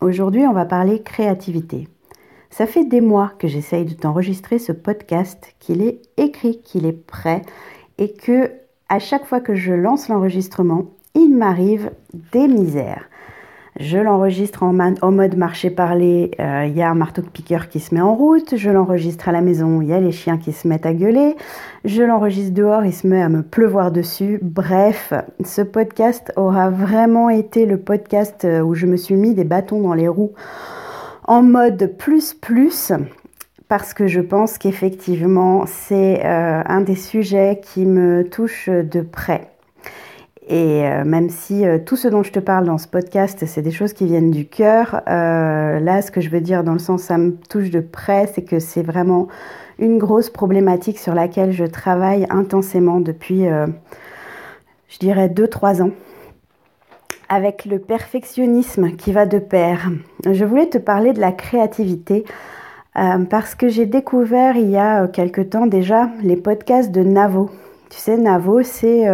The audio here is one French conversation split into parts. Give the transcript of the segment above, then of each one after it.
Aujourd'hui, on va parler créativité. Ça fait des mois que j'essaye de t'enregistrer ce podcast, qu'il est écrit, qu'il est prêt et que à chaque fois que je lance l'enregistrement, il m'arrive des misères. Je l'enregistre en, mode marché-parler, euh, il y a un marteau-piqueur qui se met en route. Je l'enregistre à la maison, il y a les chiens qui se mettent à gueuler. Je l'enregistre dehors, il se met à me pleuvoir dessus. Bref, ce podcast aura vraiment été le podcast euh, où je me suis mis des bâtons dans les roues en mode plus plus parce que je pense qu'effectivement c'est euh, un des sujets qui me touche de près. Et euh, même si euh, tout ce dont je te parle dans ce podcast, c'est des choses qui viennent du cœur, euh, là, ce que je veux dire dans le sens ça me touche de près, c'est que c'est vraiment une grosse problématique sur laquelle je travaille intensément depuis, je dirais, 2-3 ans avec le perfectionnisme qui va de pair. Je voulais te parler de la créativité parce que j'ai découvert il y a quelque temps déjà les podcasts de Navo. Tu sais, Navo, c'est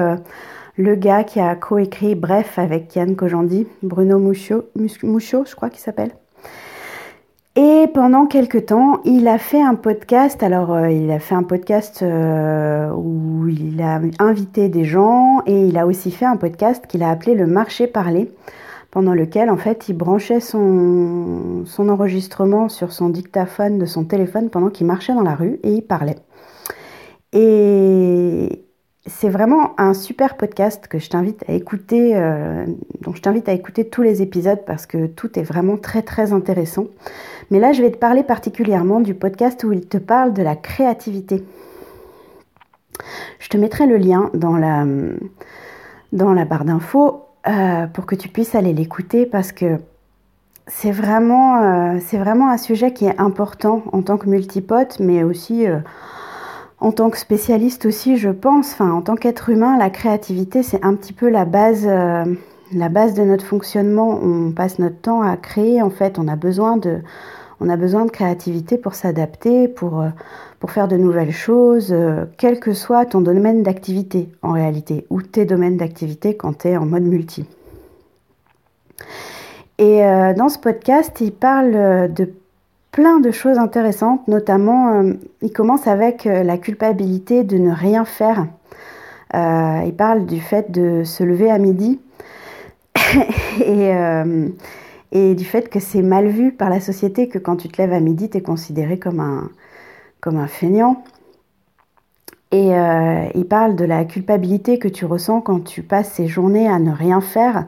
le gars qui a coécrit Bref avec Yann Kojandi, Bruno Mouchot, je crois qu'il s'appelle. Et pendant quelques temps, il a fait un podcast. Alors, euh, il a fait un podcast euh, où il a invité des gens et il a aussi fait un podcast qu'il a appelé le marché parlé, pendant lequel, en fait, il branchait son, son enregistrement sur son dictaphone de son téléphone pendant qu'il marchait dans la rue et il parlait. Et c'est vraiment un super podcast que je t'invite à écouter, euh, dont je t'invite à écouter tous les épisodes parce que tout est vraiment très très intéressant. Mais là, je vais te parler particulièrement du podcast où il te parle de la créativité. Je te mettrai le lien dans la, dans la barre d'infos euh, pour que tu puisses aller l'écouter parce que c'est vraiment, euh, c'est vraiment un sujet qui est important en tant que multipote, mais aussi en tant que spécialiste aussi, je pense, enfin, en tant qu'être humain, la créativité, c'est un petit peu la base, euh, de notre fonctionnement. On passe notre temps à créer, en fait, on a besoin de, créativité pour s'adapter, pour, euh, pour faire de nouvelles choses, euh, quel que soit ton domaine d'activité en réalité, ou tes domaines d'activité quand tu es en mode multi. Et dans ce podcast, il parle de plein de choses intéressantes, notamment euh, il commence avec euh, la culpabilité de ne rien faire. Euh, il parle du fait de se lever à midi et, du fait que c'est mal vu par la société que quand tu te lèves à midi, tu es considéré comme un, comme un feignant. Et il parle de la culpabilité que tu ressens quand tu passes ces journées à ne rien faire.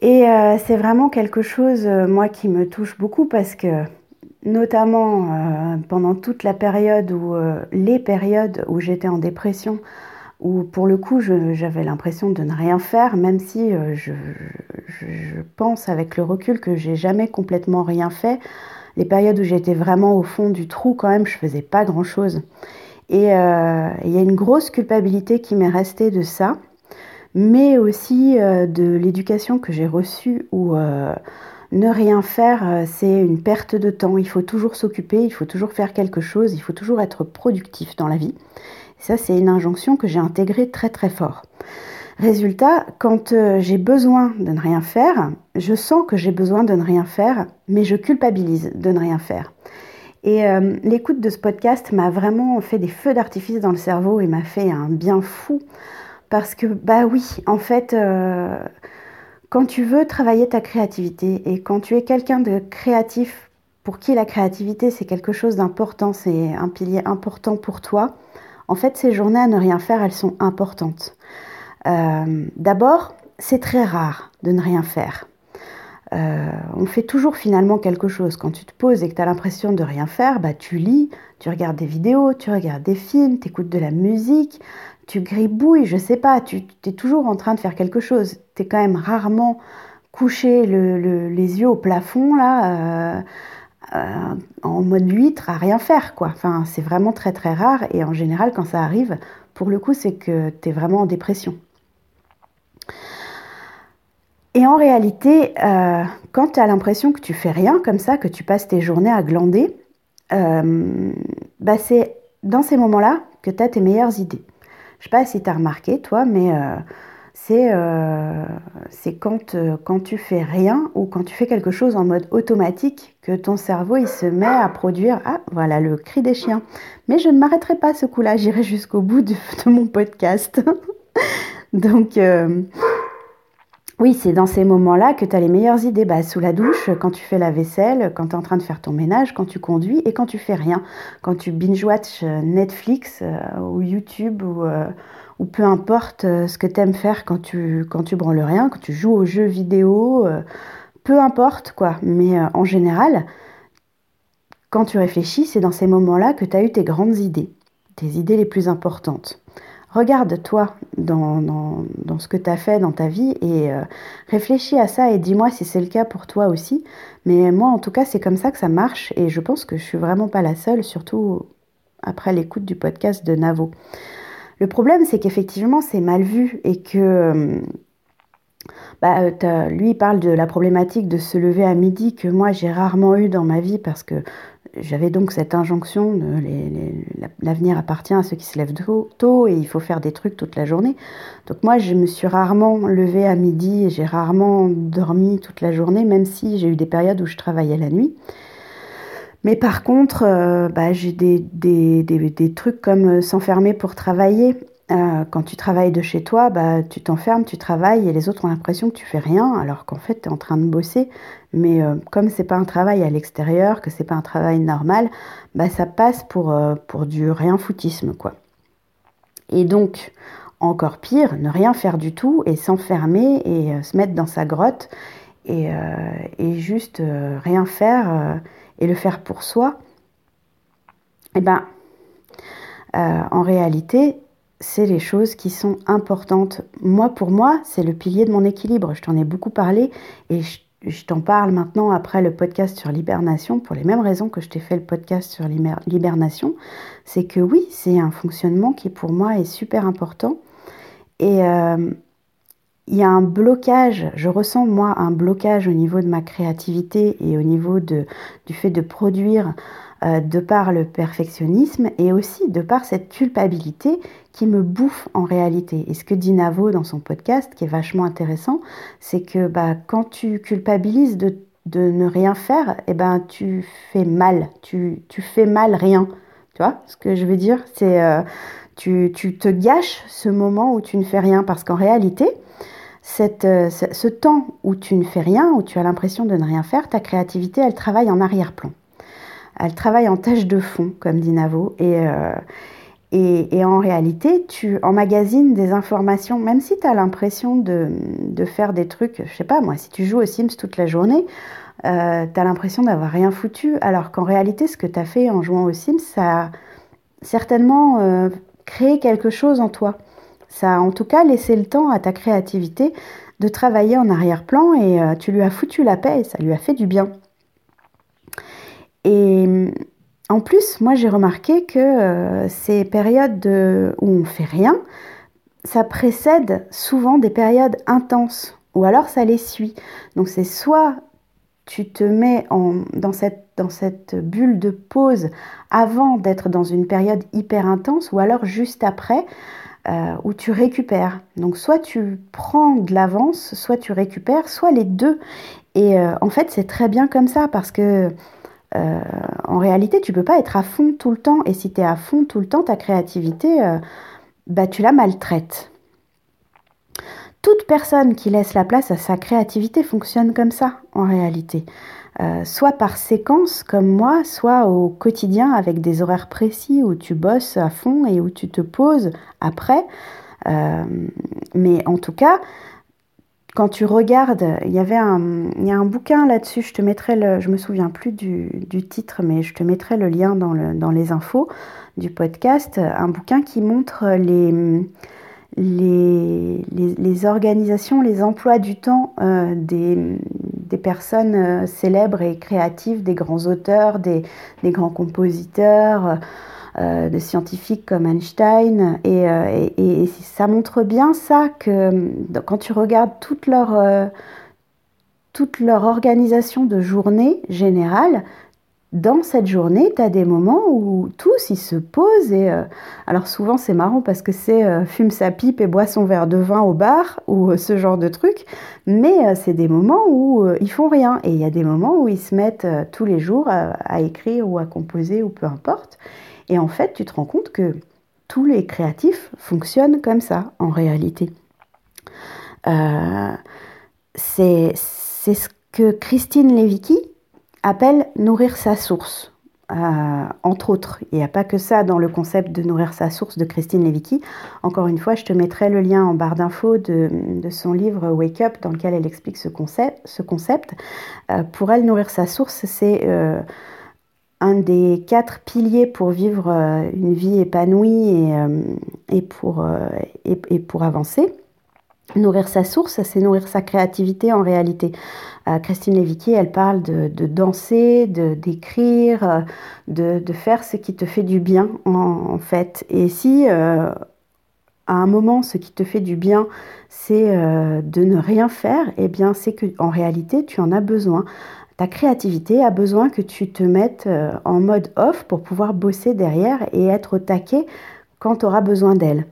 Et c'est vraiment quelque chose, moi, qui me touche beaucoup parce que notamment euh, pendant toute la période où euh, les périodes où j'étais en dépression, où pour le coup j'avais l'impression de ne rien faire, même si euh, je, pense avec le recul que j'ai jamais complètement rien fait. Les périodes où j'étais vraiment au fond du trou, quand même, je faisais pas grand chose. Et il y a une grosse culpabilité qui m'est restée de ça, mais aussi de l'éducation que j'ai reçue où ne rien faire, euh, c'est une perte de temps. Il faut toujours s'occuper, il faut toujours faire quelque chose, il faut toujours être productif dans la vie. ça, c'est une injonction que j'ai intégrée très très fort. Résultat, quand euh, j'ai besoin de ne rien faire, je sens que j'ai besoin de ne rien faire, mais je culpabilise de ne rien faire. Et euh, l'écoute de ce podcast m'a vraiment fait des feux d'artifice dans le cerveau et m'a fait un bien fou. Parce que, bah oui, en fait, quand tu veux travailler ta créativité et quand tu es quelqu'un de créatif pour qui la créativité c'est quelque chose d'important, c'est un pilier important pour toi, en fait ces journées à ne rien faire, elles sont importantes. Euh, d'abord, c'est très rare de ne rien faire. Euh, on fait toujours finalement quelque chose. Quand tu te poses et que tu as l'impression de rien faire, bah, tu lis, tu regardes des vidéos, tu regardes des films, tu écoutes de la musique, tu gribouilles, je sais pas, tu es toujours en train de faire quelque chose. Tu es quand même rarement couché les yeux au plafond, là, euh, euh, en mode huître, à rien faire, quoi. C'est vraiment très très rare et en général, quand ça arrive, pour le coup, c'est que tu es vraiment en dépression. Et en réalité, euh, quand tu as l'impression que tu fais rien comme ça, que tu passes tes journées à glander, bah c'est dans ces moments-là que tu as tes meilleures idées. Je sais pas si tu as remarqué, toi, mais euh, c'est quand, quand tu fais rien ou quand tu fais quelque chose en mode automatique que ton cerveau il se met à produire ah voilà le cri des chiens. Mais je ne m'arrêterai pas ce coup-là j'irai jusqu'au bout de, mon podcast. Donc oui, c'est dans ces moments-là que tu as les meilleures idées. Bah, sous la douche, quand tu fais la vaisselle, quand tu es en train de faire ton ménage, quand tu conduis et quand tu fais rien. Quand tu binge-watch euh, Netflix euh, ou YouTube ou, euh, peu importe ce que tu aimes faire quand tu, quand tu branles rien, quand tu joues aux jeux vidéo, peu importe quoi. Mais en général, quand tu réfléchis, c'est dans ces moments-là que tu as eu tes grandes idées, tes idées les plus importantes. Regarde-toi dans, ce que tu as fait dans ta vie et euh, réfléchis à ça et dis-moi si c'est le cas pour toi aussi. Mais moi, en tout cas, c'est comme ça que ça marche et je pense que je suis vraiment pas la seule, surtout après l'écoute du podcast de Navo. Le problème, c'est qu'effectivement, c'est mal vu et que. Euh, bah, lui, il parle de la problématique de se lever à midi que moi j'ai rarement eu dans ma vie parce que j'avais donc cette injonction l'avenir appartient à ceux qui se lèvent tôt, et il faut faire des trucs toute la journée. Donc moi, je me suis rarement levée à midi et j'ai rarement dormi toute la journée, même si j'ai eu des périodes où je travaillais la nuit. Mais par contre, euh, bah, j'ai des, des, des, trucs comme s'enfermer pour travailler. Euh, quand tu travailles de chez toi, bah, tu t'enfermes, tu travailles et les autres ont l'impression que tu fais rien alors qu'en fait tu es en train de bosser. Mais euh, comme c'est pas un travail à l'extérieur, que c'est pas un travail normal, bah, ça passe pour, euh, pour du rien foutisme quoi. Et donc, encore pire, ne rien faire du tout et s'enfermer et se mettre dans sa grotte et, et juste rien faire et le faire pour soi. Eh ben, en réalité, c'est les choses qui sont importantes. Moi, pour moi, c'est le pilier de mon équilibre. Je t'en ai beaucoup parlé et je, t'en parle maintenant après le podcast sur l'hibernation pour les mêmes raisons que je t'ai fait le podcast sur l'hibernation. C'est que oui, c'est un fonctionnement qui pour moi est super important. Et euh, il y a un blocage, je ressens moi un blocage au niveau de ma créativité et au niveau de, du fait de produire euh, de par le perfectionnisme et aussi de par cette culpabilité qui me bouffe en réalité. Et ce que dit Navo dans son podcast, qui est vachement intéressant, c'est que bah, quand tu culpabilises de, ne rien faire, eh ben, tu fais mal, tu, fais mal rien. Tu vois ce que je veux dire? C'est euh, tu, te gâches ce moment où tu ne fais rien parce qu'en réalité, cette, euh, ce temps où tu ne fais rien, où tu as l'impression de ne rien faire, ta créativité, elle travaille en arrière-plan. Elle travaille en tâche de fond, comme dit Navo. Euh, et, et, en réalité, tu emmagasines des informations, même si tu as l'impression de, de, faire des trucs, je sais pas moi, si tu joues aux Sims toute la journée, euh, tu as l'impression d'avoir rien foutu, alors qu'en réalité, ce que tu as fait en jouant aux Sims, ça a certainement euh, créé quelque chose en toi. Ça a en tout cas laissé le temps à ta créativité de travailler en arrière-plan et euh, tu lui as foutu la paix et ça lui a fait du bien. Et en plus, moi j'ai remarqué que euh, ces périodes où on fait rien, ça précède souvent des périodes intenses ou alors ça les suit. Donc c'est soit tu te mets dans, cette, bulle de pause avant d'être dans une période hyper intense ou alors juste après euh, où tu récupères. Donc soit tu prends de l'avance, soit tu récupères, soit les deux. Et euh, en fait c'est très bien comme ça parce que euh, en réalité, tu peux pas être à fond tout le temps. Et si tu es à fond tout le temps, ta créativité, euh, bah, tu la maltraites. Toute personne qui laisse la place à sa créativité fonctionne comme ça, en réalité. Euh, soit par séquence comme moi, soit au quotidien avec des horaires précis où tu bosses à fond et où tu te poses après. mais en tout cas, quand tu regardes, il y avait un, y a un bouquin là-dessus, je te mettrai le, je me souviens plus du, titre, mais je te mettrai le lien dans, le, dans les infos du podcast, un bouquin qui montre les, les, les, organisations, les emplois du temps euh, des, des, personnes euh, célèbres et créatives, des grands auteurs, des, des grands compositeurs. De scientifiques comme Einstein. Euh, et, ça montre bien ça que euh, quand tu regardes toute leur, toute leur organisation de journée générale, dans cette journée, tu as des moments où tous ils se posent et euh, alors souvent c'est marrant parce que c'est euh, fume sa pipe et boit son verre de vin au bar ou ce genre de truc, mais c'est des moments où ils font rien et il y a des moments où ils se mettent tous les jours à, écrire ou à composer ou peu importe. Et en fait, tu te rends compte que tous les créatifs fonctionnent comme ça en réalité. c'est ce que Christine Levicki appelle nourrir sa source. Euh, entre autres, il n'y a pas que ça dans le concept de nourrir sa source de Christine Levicki. Encore une fois, je te mettrai le lien en barre d'infos de, son livre Wake Up dans lequel elle explique ce concept. Ce concept. Euh, pour elle, nourrir sa source, c'est euh, un des quatre piliers pour vivre une vie épanouie et, pour, et pour avancer. Nourrir sa source, c'est nourrir sa créativité en réalité. Euh, Christine Léviquier, elle parle de, danser, de d'écrire, euh, de, faire ce qui te fait du bien en, fait. Et si euh, à un moment ce qui te fait du bien, c'est de ne rien faire, eh bien c'est que en réalité tu en as besoin. Ta créativité a besoin que tu te mettes en mode off pour pouvoir bosser derrière et être au taquet quand tu auras besoin d'elle.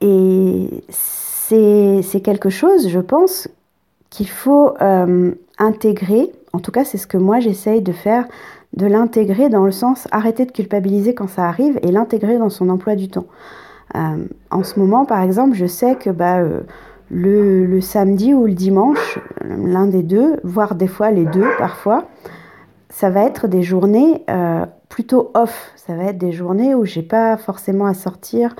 Et c'est quelque chose, je pense, qu'il faut euh, intégrer. En tout cas, c'est ce que moi j'essaye de faire, de l'intégrer dans le sens arrêter de culpabiliser quand ça arrive et l'intégrer dans son emploi du temps. Euh, en ce moment, par exemple, je sais que bah, euh, le, samedi ou le dimanche, l'un des deux, voire des fois les deux parfois, ça va être des journées plutôt off. Ça va être des journées où j'ai pas forcément à sortir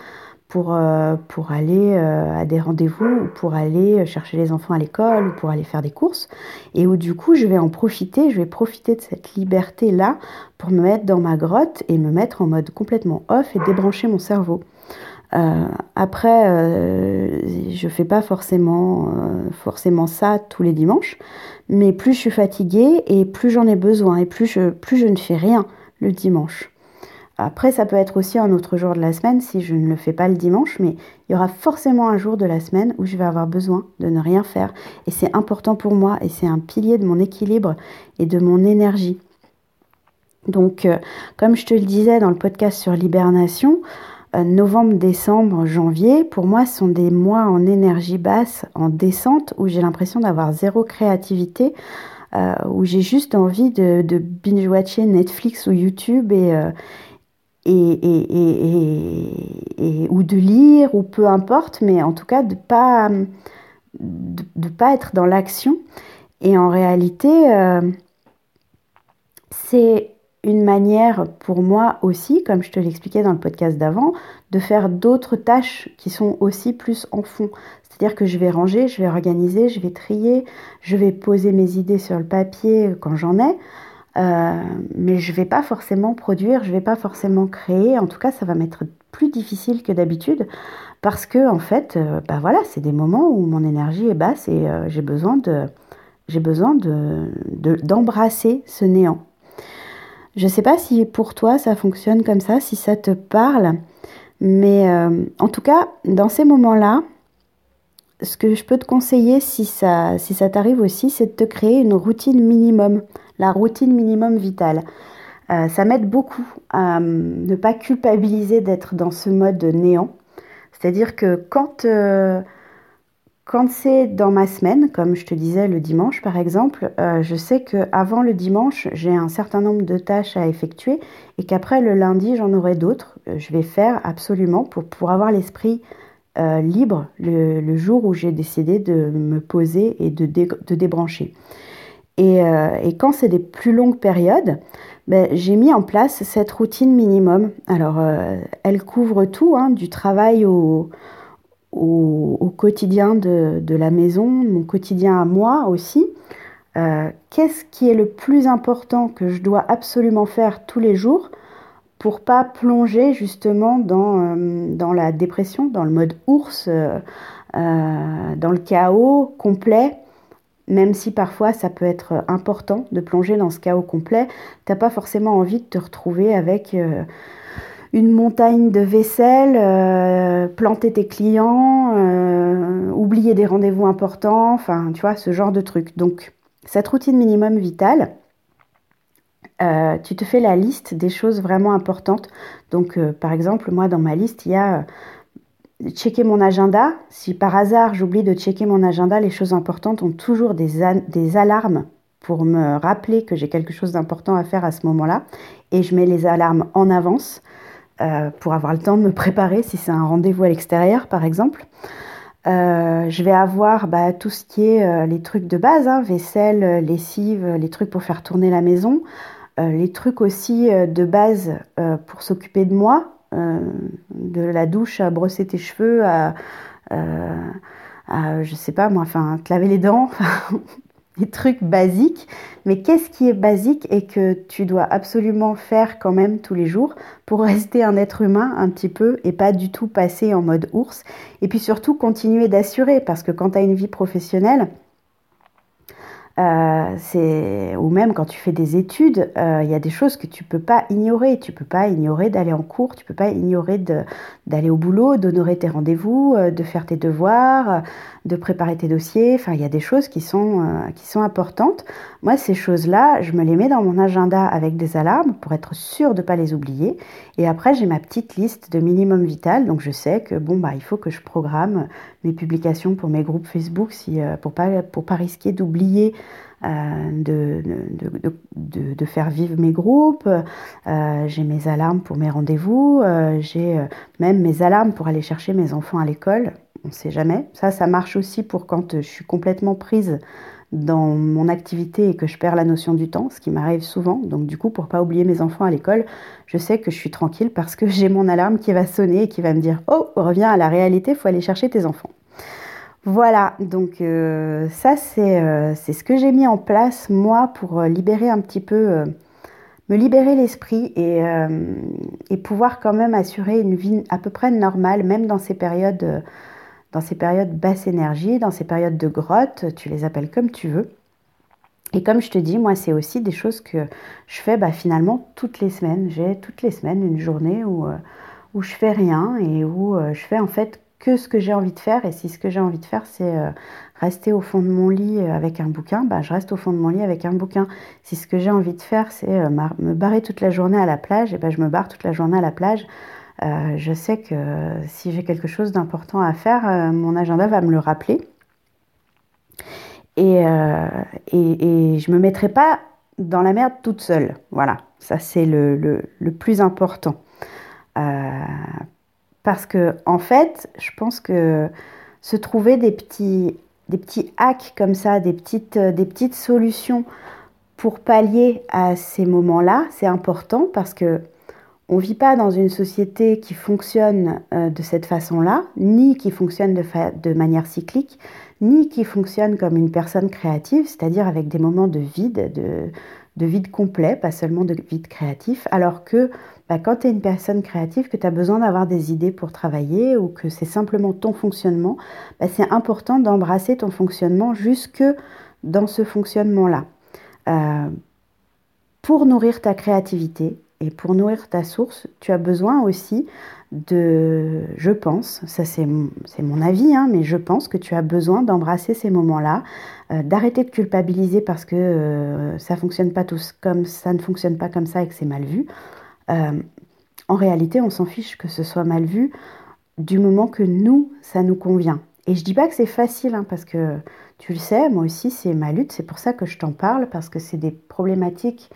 pour, euh, aller euh, à des rendez-vous ou pour aller chercher les enfants à l'école ou pour aller faire des courses et où du coup je vais en profiter, je vais profiter de cette liberté-là pour me mettre dans ma grotte et me mettre en mode complètement off et débrancher mon cerveau. Euh, après, je fais pas forcément, forcément ça tous les dimanches, mais plus je suis fatiguée et plus j'en ai besoin et plus je, plus je ne fais rien le dimanche. Après, ça peut être aussi un autre jour de la semaine si je ne le fais pas le dimanche, mais il y aura forcément un jour de la semaine où je vais avoir besoin de ne rien faire. Et c'est important pour moi et c'est un pilier de mon équilibre et de mon énergie. Donc, euh, comme je te le disais dans le podcast sur l'hibernation, euh, novembre, décembre, janvier, pour moi, sont des mois en énergie basse, en descente, où j'ai l'impression d'avoir zéro créativité. Euh, où j'ai juste envie de, binge-watcher Netflix ou YouTube et, et, ou de lire, ou peu importe, mais en tout cas de pas de, pas être dans l'action. Et en réalité, euh, c'est une manière pour moi aussi, comme je te l'expliquais dans le podcast d'avant, de faire d'autres tâches qui sont aussi plus en fond. C'est-à-dire que je vais ranger, je vais organiser, je vais trier, je vais poser mes idées sur le papier quand j'en ai. Euh, mais je vais pas forcément produire, je vais pas forcément créer. En tout cas, ça va m'être plus difficile que d'habitude parce que en fait, euh, bah voilà, c'est des moments où mon énergie est basse et euh, j'ai besoin de j'ai besoin de d'embrasser ce néant. Je sais pas si pour toi ça fonctionne comme ça, si ça te parle, mais en tout cas, dans ces moments-là, ce que je peux te conseiller si ça, si ça t'arrive aussi, c'est de te créer une routine minimum la routine minimum vitale. Euh, ça m'aide beaucoup à ne pas culpabiliser d'être dans ce mode néant. C'est-à-dire que quand, euh, quand c'est dans ma semaine, comme je te disais le dimanche par exemple, euh, je sais qu'avant le dimanche, j'ai un certain nombre de tâches à effectuer et qu'après le lundi, j'en aurai d'autres. Je vais faire absolument pour, pour avoir l'esprit libre le, jour où j'ai décidé de me poser et de, de débrancher. Euh, et, quand c'est des plus longues périodes, ben, j'ai mis en place cette routine minimum. Alors, euh, elle couvre tout, hein, du travail au, au, quotidien de, la maison, mon quotidien à moi aussi. Euh, qu'est-ce qui est le plus important que je dois absolument faire tous les jours pour pas plonger justement dans, dans la dépression, dans le mode ours, dans le chaos complet même si parfois ça peut être important de plonger dans ce chaos complet, t'as pas forcément envie de te retrouver avec euh, une montagne de vaisselle, euh, planter tes clients, euh, oublier des rendez-vous importants, enfin tu vois, ce genre de truc. Donc cette routine minimum vitale, euh, tu te fais la liste des choses vraiment importantes. Donc, par exemple, moi, dans ma liste, il y a checker mon agenda. Si par hasard j'oublie de checker mon agenda, les choses importantes ont toujours des alarmes pour me rappeler que j'ai quelque chose d'important à faire à ce moment-là. Et je mets les alarmes en avance euh, pour avoir le temps de me préparer si c'est un rendez-vous à l'extérieur, par exemple. Euh, je vais avoir bah, tout ce qui est euh, les trucs de base, hein, vaisselle, lessive, les trucs pour faire tourner la maison, les trucs aussi de base pour s'occuper de moi, de la douche à brosser tes cheveux, à, à je sais pas moi, enfin, te laver les dents, des trucs basiques, mais qu'est-ce qui est basique et que tu dois absolument faire quand même tous les jours pour rester un être humain un petit peu et pas du tout passer en mode ours? Et puis surtout continuer d'assurer parce que quand tu as une vie professionnelle, euh, ou même quand tu fais des études, euh, il y a des choses que tu peux pas ignorer. Tu peux pas ignorer d'aller en cours, tu peux pas ignorer d'aller au boulot, d'honorer tes rendez-vous, euh, de faire tes devoirs, de préparer tes dossiers. Enfin, il y a des choses qui sont qui sont importantes. Moi, ces choses-là, je me les mets dans mon agenda avec des alarmes pour être sûr de pas les oublier. Et après, j'ai ma petite liste de minimum vital. Donc, je sais que bon bah il faut que je programme mes publications pour mes groupes Facebook si pour pas pour pas risquer d'oublier euh, de, de, de, faire vivre mes groupes, euh, j'ai mes alarmes pour mes rendez-vous, euh, j'ai même mes alarmes pour aller chercher mes enfants à l'école, on ne sait jamais. Ça, ça marche aussi pour quand je suis complètement prise dans mon activité et que je perds la notion du temps, ce qui m'arrive souvent. Donc du coup, pour pas oublier mes enfants à l'école, je sais que je suis tranquille parce que j'ai mon alarme qui va sonner et qui va me dire "Oh, reviens à la réalité, faut aller chercher tes enfants." Voilà, donc euh, ça euh, c'est ce que j'ai mis en place moi pour euh, libérer un petit peu, me libérer l'esprit et, pouvoir quand même assurer une vie à peu près normale, même dans ces périodes, dans ces périodes basse énergie, dans ces périodes de grotte, tu les appelles comme tu veux. Et comme je te dis, moi c'est aussi des choses que je fais bah, finalement toutes les semaines. J'ai toutes les semaines une journée où, où je fais rien et où je fais en fait que ce que j'ai envie de faire. Et si ce que j'ai envie de faire, c'est euh, rester au fond de mon lit euh, avec un bouquin, bah, je reste au fond de mon lit avec un bouquin. Si ce que j'ai envie de faire, c'est euh, me barrer toute la journée à la plage, et ben je me barre toute la journée à la plage. je sais que si j'ai quelque chose d'important à faire, mon agenda va me le rappeler. Et, et, et je me mettrai pas dans la merde toute seule. Voilà, ça c'est le, le, le, plus important. Parce que, en fait, je pense que se trouver des petits, des petits hacks comme ça, des petites, euh, des petites solutions pour pallier à ces moments-là, c'est important parce que on vit pas dans une société qui fonctionne euh, de cette façon-là, ni qui fonctionne de, de, manière cyclique, ni qui fonctionne comme une personne créative, c'est-à-dire avec des moments de vide, de, de vide complet, pas seulement de vide créatif, alors que bah, quand tu es une personne créative, que tu as besoin d'avoir des idées pour travailler ou que c'est simplement ton fonctionnement, bah, c'est important d'embrasser ton fonctionnement jusque dans ce fonctionnement-là. Euh, pour nourrir ta créativité et pour nourrir ta source, tu as besoin aussi de, je pense, ça c'est mon avis, hein, mais je pense que tu as besoin d'embrasser ces moments-là, euh, d'arrêter de culpabiliser parce que euh, ça ne fonctionne pas comme ça et que c'est mal vu. Euh, en réalité, on s'en fiche que ce soit mal vu du moment que nous, ça nous convient. Et je dis pas que c'est facile, hein, parce que tu le sais, moi aussi, c'est ma lutte. C'est pour ça que je t'en parle, parce que c'est des problématiques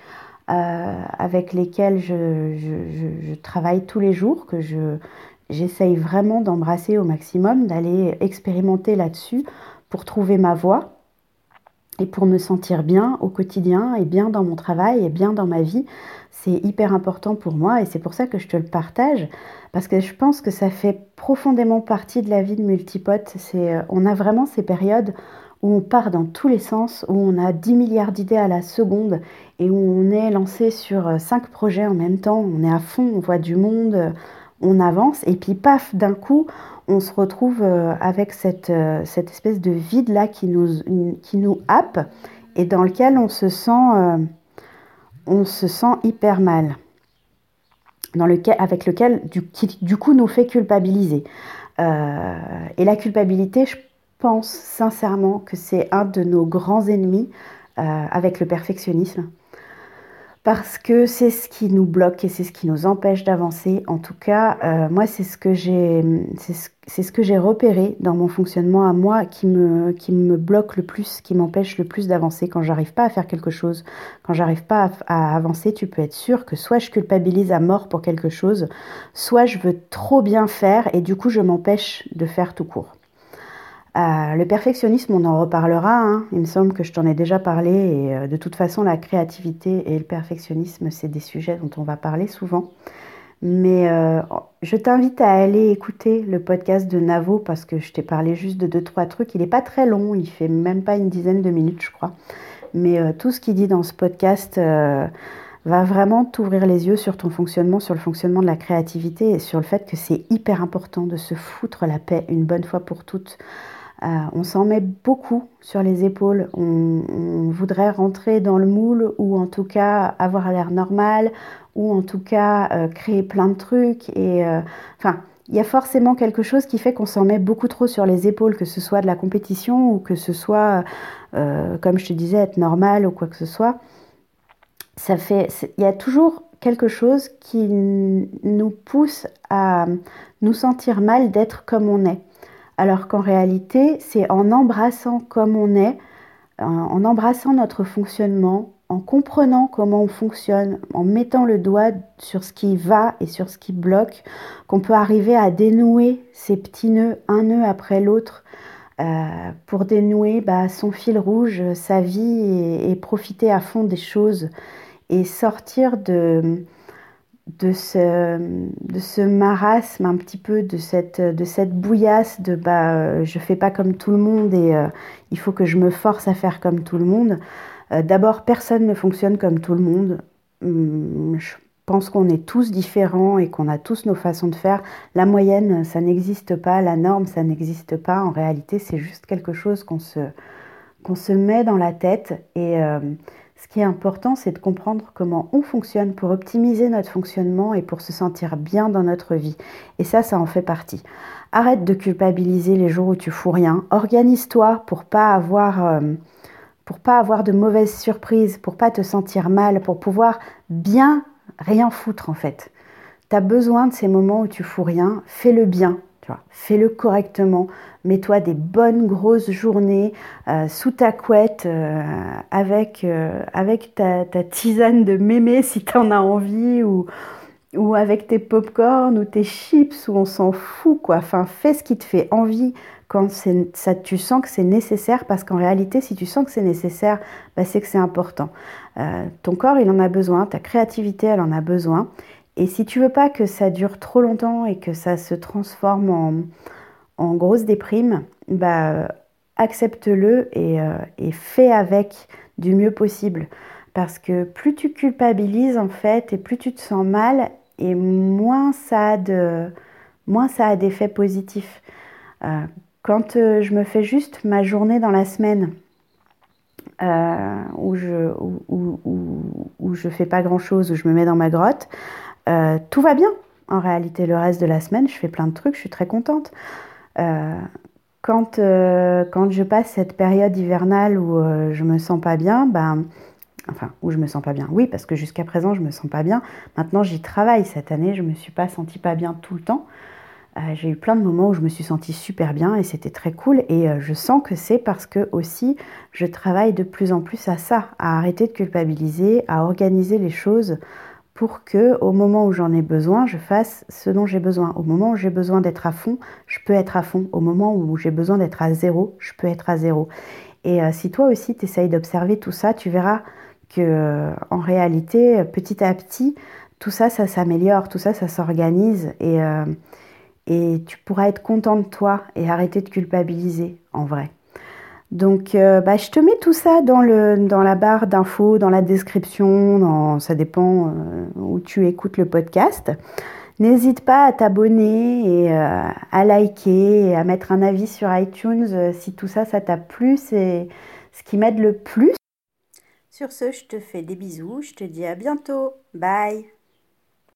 avec lesquelles je, travaille tous les jours, que je, j'essaye vraiment d'embrasser au maximum, d'aller expérimenter là-dessus pour trouver ma voie et pour me sentir bien au quotidien et bien dans mon travail et bien dans ma vie. C'est hyper important pour moi et c'est pour ça que je te le partage parce que je pense que ça fait profondément partie de la vie de multipote. C'est, euh, on a vraiment ces périodes où on part dans tous les sens, où on a 10 milliards d'idées à la seconde et où on est lancé sur 5 euh, projets en même temps, on est à fond, on voit du monde, on avance et puis paf, d'un coup, on se retrouve euh, avec cette, euh, espèce de vide-là qui nous, qui nous happe et dans lequel on se sent, euh, hyper mal. Dans lequel, avec lequel, du, du coup, nous fait culpabiliser. et la culpabilité, je pense sincèrement que c'est un de nos grands ennemis avec le perfectionnisme parce que c'est ce qui nous bloque et c'est ce qui nous empêche d'avancer. En tout cas, euh, moi, c'est ce que j'ai, ce, repéré dans mon fonctionnement à moi qui me, qui me bloque le plus, qui m'empêche le plus d'avancer. Quand j'arrive pas à faire quelque chose, quand j'arrive pas à, avancer, tu peux être sûr que soit je culpabilise à mort pour quelque chose, soit je veux trop bien faire et du coup je m'empêche de faire tout court. Euh, le perfectionnisme, on en reparlera. Hein. Il me semble que je t'en ai déjà parlé. Et euh, de toute façon, la créativité et le perfectionnisme, c'est des sujets dont on va parler souvent. Mais euh, je t'invite à aller écouter le podcast de Navo parce que je t'ai parlé juste de deux, trois trucs. Il n'est pas très long, il fait même pas une dizaine de minutes, je crois. Mais tout ce qu'il dit dans ce podcast va vraiment t'ouvrir les yeux sur ton fonctionnement, sur le fonctionnement de la créativité et sur le fait que c'est hyper important de se foutre la paix une bonne fois pour toutes on s'en met beaucoup sur les épaules. On, voudrait rentrer dans le moule ou en tout cas avoir l'air normal ou en tout cas euh, créer plein de trucs. Et euh, enfin, il y a forcément quelque chose qui fait qu'on s'en met beaucoup trop sur les épaules, que ce soit de la compétition ou que ce soit, comme je te disais, être normal ou quoi que ce soit. Ça fait, il y a toujours quelque chose qui nous pousse à nous sentir mal d'être comme on est alors qu'en réalité, c'est en embrassant comme on est, en embrassant notre fonctionnement, en comprenant comment on fonctionne, en mettant le doigt sur ce qui va et sur ce qui bloque, qu'on peut arriver à dénouer ces petits nœuds, un nœud après l'autre, euh, pour dénouer bah, son fil rouge, sa vie et, profiter à fond des choses et sortir de, de ce, de ce marasme un petit peu, de cette, de cette bouillasse de bah, euh, je fais pas comme tout le monde et euh, il faut que je me force à faire comme tout le monde. Euh, d'abord, personne ne fonctionne comme tout le monde. Hum, je pense qu'on est tous différents et qu'on a tous nos façons de faire. La moyenne, ça n'existe pas. La norme, ça n'existe pas. En réalité, c'est juste quelque chose qu'on se, se met dans la tête et ce qui est important, c'est de comprendre comment on fonctionne pour optimiser notre fonctionnement et pour se sentir bien dans notre vie. Et ça, ça en fait partie. Arrête de culpabiliser les jours où tu fous rien. Organise-toi pour pas avoir euh, pour pas avoir de mauvaises surprises, pour pas te sentir mal, pour pouvoir bien rien foutre en fait. Tu as besoin de ces moments où tu fous rien, fais-le bien, Fais-le correctement. Mets-toi des bonnes grosses journées euh, sous ta couette euh, avec, euh, ta, tisane de mémé si tu en as envie ou, ou avec tes pop-corn ou tes chips où on s'en fout quoi. Enfin, fais ce qui te fait envie quand ça, tu sens que c'est nécessaire parce qu'en réalité, si tu sens que c'est nécessaire, bah, c'est que c'est important. ton corps, il en a besoin, ta créativité, elle en a besoin. Et si tu veux pas que ça dure trop longtemps et que ça se transforme en, grosse déprime, bah, accepte-le et, euh, et, fais avec du mieux possible. Parce que plus tu culpabilises en fait et plus tu te sens mal, et moins ça a de, moins ça a d'effets positifs. Euh, quand euh, je me fais juste ma journée dans la semaine, où je où, où, je fais pas grand chose, où je me mets dans ma grotte, euh, tout va bien. En réalité, le reste de la semaine, je fais plein de trucs, je suis très contente. Euh, quand, euh, quand je passe cette période hivernale où je me sens pas bien, ben, enfin, où je me sens pas bien, oui, parce que jusqu'à présent, je me sens pas bien. Maintenant, j'y travaille. Cette année, je me suis pas sentie pas bien tout le temps. j'ai eu plein de moments où je me suis sentie super bien et c'était très cool. Et je sens que c'est parce que aussi, je travaille de plus en plus à ça, à arrêter de culpabiliser, à organiser les choses pour que au moment où j'en ai besoin, je fasse ce dont j'ai besoin. Au moment où j'ai besoin d'être à fond, je peux être à fond. Au moment où j'ai besoin d'être à zéro, je peux être à zéro. Et euh, si toi aussi tu essayes d'observer tout ça, tu verras que euh, en réalité, petit à petit, tout ça, ça s'améliore, tout ça, ça s'organise et, euh, et tu pourras être content de toi et arrêter de culpabiliser en vrai. Donc, euh, bah, je te mets tout ça dans, la barre d'infos, dans la description, ça dépend euh, où tu écoutes le podcast. N'hésite pas à t'abonner et euh, à liker à mettre un avis sur iTunes si tout ça, ça t'a plu. C'est ce qui m'aide le plus. Sur ce, je te fais des bisous. Je te dis à bientôt. Bye